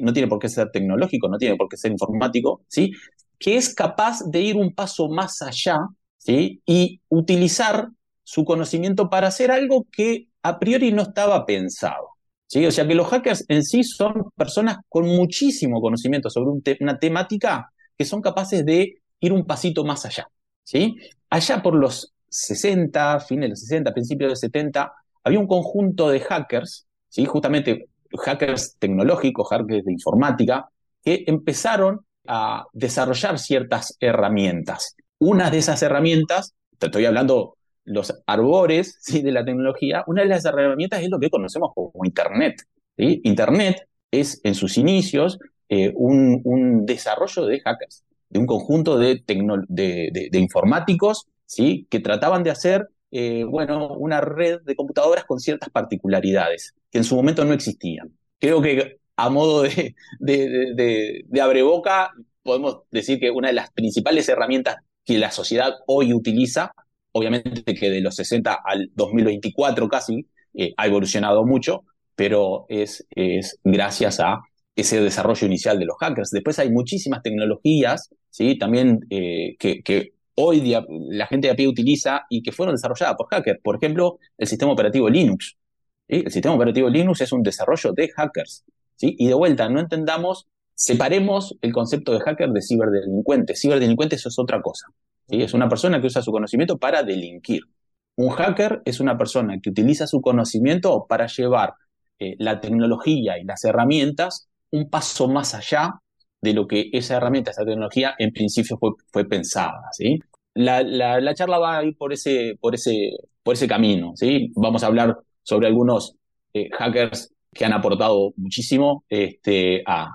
[SPEAKER 6] no tiene por qué ser tecnológico, no tiene por qué ser informático, ¿sí? que es capaz de ir un paso más allá ¿sí? y utilizar su conocimiento para hacer algo que a priori no estaba pensado. ¿sí? O sea que los hackers en sí son personas con muchísimo conocimiento sobre una temática que son capaces de ir un pasito más allá. ¿sí? Allá por los 60, fines de los 60, principios de los 70, había un conjunto de hackers, ¿sí? justamente hackers tecnológicos, hackers de informática, que empezaron a desarrollar ciertas herramientas. Una de esas herramientas, te estoy hablando los arbores ¿sí? de la tecnología, una de las herramientas es lo que conocemos como Internet. Internet es en sus inicios eh, un, desarrollo de hackers, de un conjunto de, de, informáticos ¿sí? que trataban de hacer eh, bueno, una red de computadoras con ciertas particularidades que en su momento no existían. Creo que a modo de, de, de, abreboca, podemos decir que una de las principales herramientas que la sociedad hoy utiliza, obviamente que de los 60 al 2024 casi, eh, ha evolucionado mucho, pero es, es gracias a ese desarrollo inicial de los hackers. Después hay muchísimas tecnologías, ¿sí? también eh, que, que, hoy la gente de a pie utiliza y que fueron desarrolladas por hackers. Por ejemplo, el sistema operativo Linux. El sistema operativo Linux es un desarrollo de hackers. ¿sí? Y de vuelta, no entendamos, separemos el concepto de hacker de ciberdelincuente. Ciberdelincuente eso es otra cosa. Es una persona que usa su conocimiento para delinquir. Un hacker es una persona que utiliza su conocimiento para llevar eh, la tecnología y las herramientas un paso más allá de lo que esa herramienta, esa tecnología en principio fue, pensada. ¿sí? La, la, charla va a ir por ese, por ese, por ese camino. ¿sí? Vamos a hablar sobre algunos eh, hackers que han aportado muchísimo este, a,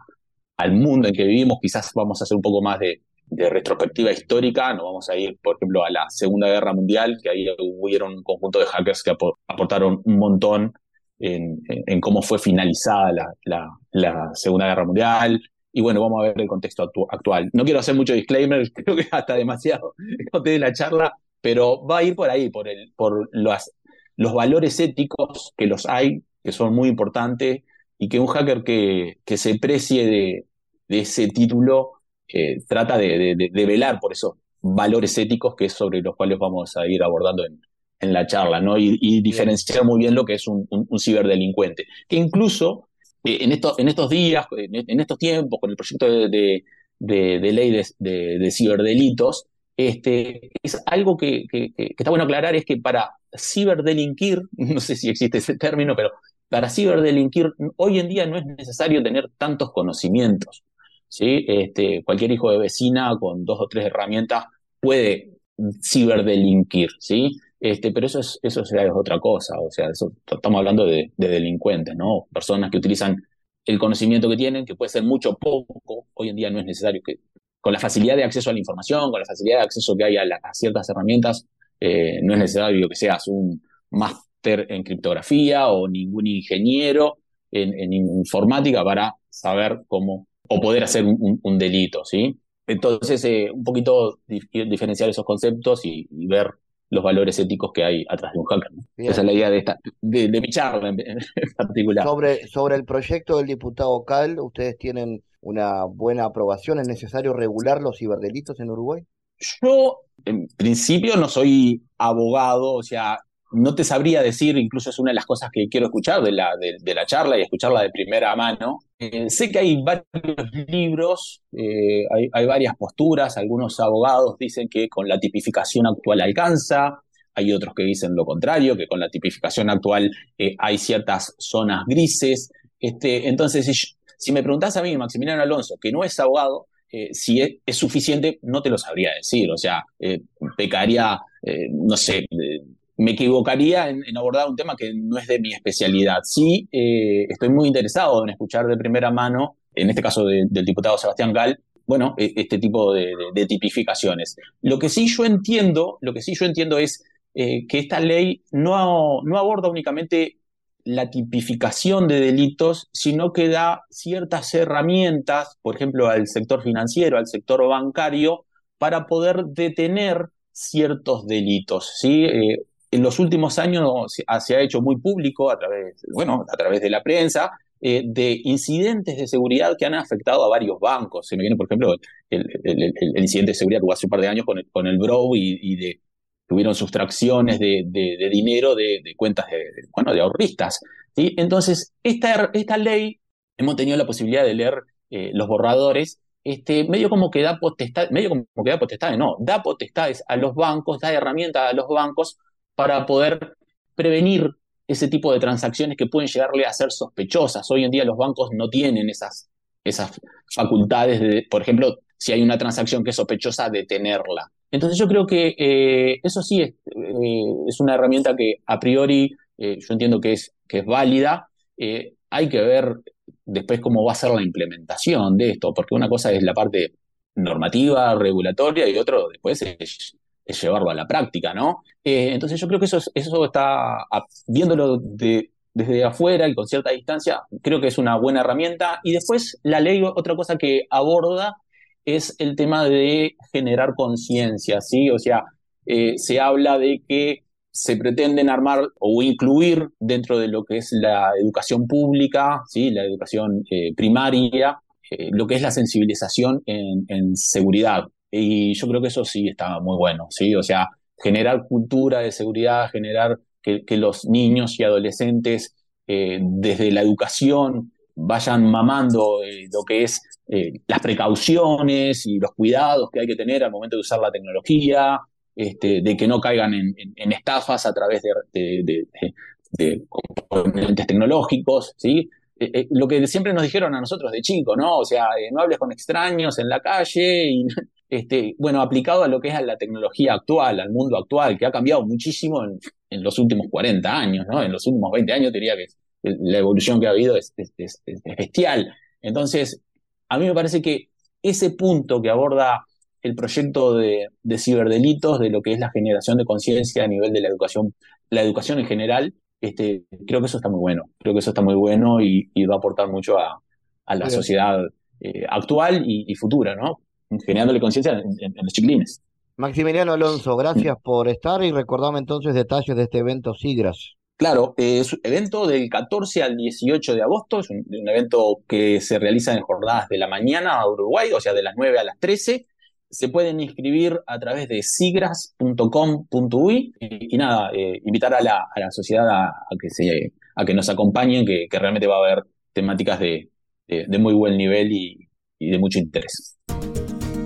[SPEAKER 6] al mundo en que vivimos. Quizás vamos a hacer un poco más de, de retrospectiva histórica, nos vamos a ir, por ejemplo, a la Segunda Guerra Mundial, que ahí hubieron un conjunto de hackers que aportaron un montón en, en, cómo fue finalizada la, la, Segunda Guerra Mundial, y bueno, vamos a ver el contexto actual. No quiero hacer mucho disclaimer, creo que hasta demasiado de la charla, pero va a ir por ahí, por, el, por los, los valores éticos que los hay, que son muy importantes, y que un hacker que, que se precie de, de ese título eh, trata de, de, velar por esos valores éticos que es sobre los cuales vamos a ir abordando en, en la charla, ¿no? Y, diferenciar muy bien lo que es un, un, un ciberdelincuente, que incluso en, estos, en estos días, en, estos tiempos, con el proyecto de, ley de, ciberdelitos, este, es algo que, está bueno aclarar, es que para ciberdelinquir, no sé si existe ese término, pero para ciberdelinquir hoy en día no es necesario tener tantos conocimientos. ¿sí? Este, cualquier hijo de vecina con dos o tres herramientas puede ciberdelinquir, ¿sí? Este, pero eso es, eso es otra cosa, o sea, estamos hablando de, delincuentes, ¿no? Personas que utilizan el conocimiento que tienen, que puede ser mucho o poco, hoy en día no es necesario que, con la facilidad de acceso a la información, con la facilidad de acceso que hay a, ciertas herramientas, eh, no es necesario que seas un máster en criptografía o ningún ingeniero en, informática para saber cómo o poder hacer un, delito, ¿sí? Entonces, eh, un poquito diferenciar esos conceptos y ver los valores éticos que hay atrás de un hacker. Esa es la idea de, esta, de, mi charla en, particular.
[SPEAKER 1] Sobre, sobre el proyecto del diputado Cal, ¿ustedes tienen una buena aprobación? ¿Es necesario regular los ciberdelitos en Uruguay?
[SPEAKER 6] Yo, en principio, no soy abogado, o sea, no te sabría decir, incluso es una de las cosas que quiero escuchar de la, de, la charla y escucharla de primera mano. Eh, sé que hay varios libros, eh, hay, varias posturas, algunos abogados dicen que con la tipificación actual alcanza, hay otros que dicen lo contrario, que con la tipificación actual eh, hay ciertas zonas grises. Este, entonces, si, me preguntás a mí, Maximiliano Alonso, que no es abogado, si es, suficiente, no te lo sabría decir. O sea, pecaría, no sé, me equivocaría en, abordar un tema que no es de mi especialidad. Sí, eh, estoy muy interesado en escuchar de primera mano, en este caso del diputado Sebastián Gal, bueno, e, este tipo de, tipificaciones. Lo que sí yo entiendo, lo que sí yo entiendo es eh, que esta ley no, no aborda únicamente la tipificación de delitos, sino que da ciertas herramientas, por ejemplo, al sector financiero, al sector bancario, para poder detener ciertos delitos. ¿sí? Eh, en los últimos años se ha hecho muy público a través, bueno, a través de la prensa, eh, de incidentes de seguridad que han afectado a varios bancos. Se me viene, por ejemplo, el, incidente de seguridad que hubo hace un par de años con el, con el Bro y, tuvieron sustracciones de, dinero de, cuentas de, bueno, de ahorristas. ¿sí? Entonces, esta, esta ley, hemos tenido la posibilidad de leer eh, los borradores, este, medio como que da potestad, medio como que da potestades, no, da potestades a los bancos, da herramientas a los bancos para poder prevenir ese tipo de transacciones que pueden llegarle a ser sospechosas. Hoy en día los bancos no tienen esas, esas facultades de, por ejemplo, si hay una transacción que es sospechosa, detenerla. Entonces yo creo que eh, eso sí es, eh, es, una herramienta que a priori eh, yo entiendo que es, que es válida. hay que ver después cómo va a ser la implementación de esto, porque una cosa es la parte normativa, regulatoria, y otro después es es llevarlo a la práctica, ¿no? Eh, entonces yo creo que eso, eso está, viéndolo desde afuera y con cierta distancia, creo que es una buena herramienta. Y después la ley, otra cosa que aborda es el tema de generar conciencia, ¿sí? O sea, eh, se habla de que se pretenden armar o incluir dentro de lo que es la educación pública, ¿sí? la educación eh, primaria, lo que es la sensibilización en, en seguridad. Y yo creo que eso sí está muy bueno, ¿sí? O sea, generar cultura de seguridad, generar que, los niños y adolescentes eh, desde la educación vayan mamando eh, lo que es eh, las precauciones y los cuidados que hay que tener al momento de usar la tecnología, este, de que no caigan en, estafas a través de, de, componentes tecnológicos, ¿sí? lo que siempre nos dijeron a nosotros de chico, ¿no? O sea, no hables con extraños en la calle y este, bueno, aplicado a lo que es la tecnología actual, al mundo actual, que ha cambiado muchísimo en, los últimos 40 años, ¿no? En los últimos 20 años diría que la evolución que ha habido es, bestial. Entonces, a mí me parece que ese punto que aborda el proyecto de, ciberdelitos, de lo que es la generación de conciencia a nivel de la educación, la educación en general, este, creo que eso está muy bueno. Creo que eso está muy bueno y, va a aportar mucho a, la sociedad eh, actual y, y, futura, ¿no? Generándole conciencia en, los chiquilines.
[SPEAKER 1] Maximiliano Alonso, gracias por estar y recordame entonces detalles de este evento Sigras.
[SPEAKER 6] Claro, es un evento del 14 al 18 de agosto, es un, evento que se realiza en jornadas de la mañana a Uruguay, o sea, de las 9 a las 13. Se pueden inscribir a través de sigras.com.uy y, nada, eh, invitar a la, sociedad a, que se, a que nos acompañen, que, realmente va a haber temáticas de, muy buen nivel y de mucho interés.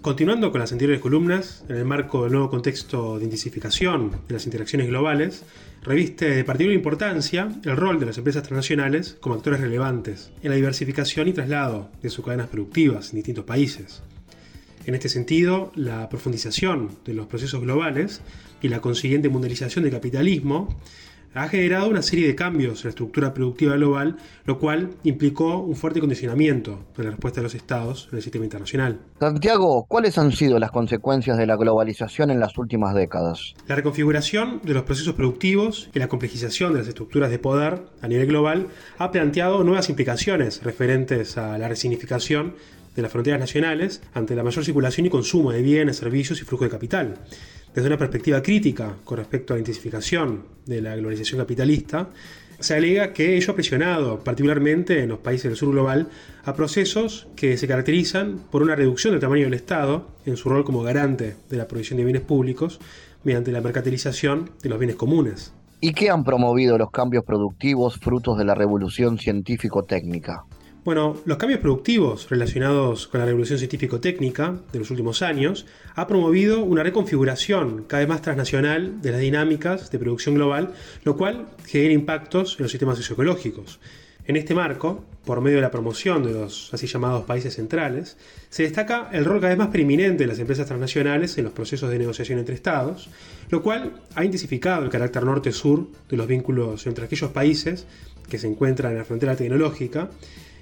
[SPEAKER 7] Continuando con las anteriores columnas, en el marco del nuevo contexto de intensificación de las interacciones globales, reviste de particular importancia el rol de las empresas transnacionales como actores relevantes en la diversificación y traslado de sus cadenas productivas en distintos países. En este sentido, la profundización de los procesos globales y la consiguiente mundialización del capitalismo ha generado una serie de cambios en la estructura productiva global, lo cual implicó un fuerte condicionamiento de la respuesta de los estados en el sistema internacional.
[SPEAKER 1] Santiago, ¿cuáles han sido las consecuencias de la globalización en las últimas décadas?
[SPEAKER 7] La reconfiguración de los procesos productivos y la complejización de las estructuras de poder a nivel global ha planteado nuevas implicaciones referentes a la resignificación de las fronteras nacionales ante la mayor circulación y consumo de bienes, servicios y flujo de capital. Desde una perspectiva crítica con respecto a la intensificación de la globalización capitalista, se alega que ello ha presionado, particularmente en los países del sur global, a procesos que se caracterizan por una reducción del tamaño del Estado en su rol como garante de la provisión de bienes públicos mediante la mercantilización de los bienes comunes.
[SPEAKER 1] ¿Y qué han promovido los cambios productivos frutos de la revolución científico-técnica?
[SPEAKER 7] Bueno, los cambios productivos relacionados con la revolución científico-técnica de los últimos años ha promovido una reconfiguración cada vez más transnacional de las dinámicas de producción global, lo cual genera impactos en los sistemas socioecológicos. En este marco, por medio de la promoción de los así llamados países centrales, se destaca el rol cada vez más preeminente de las empresas transnacionales en los procesos de negociación entre estados, lo cual ha intensificado el carácter norte-sur de los vínculos entre aquellos países que se encuentran en la frontera tecnológica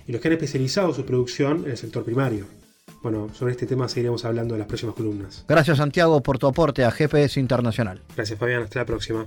[SPEAKER 7] y los que han especializado su producción en el sector primario. Bueno, sobre este tema seguiremos hablando en las próximas columnas.
[SPEAKER 8] Gracias Santiago por tu aporte a GPS Internacional.
[SPEAKER 7] Gracias Fabián, hasta la próxima.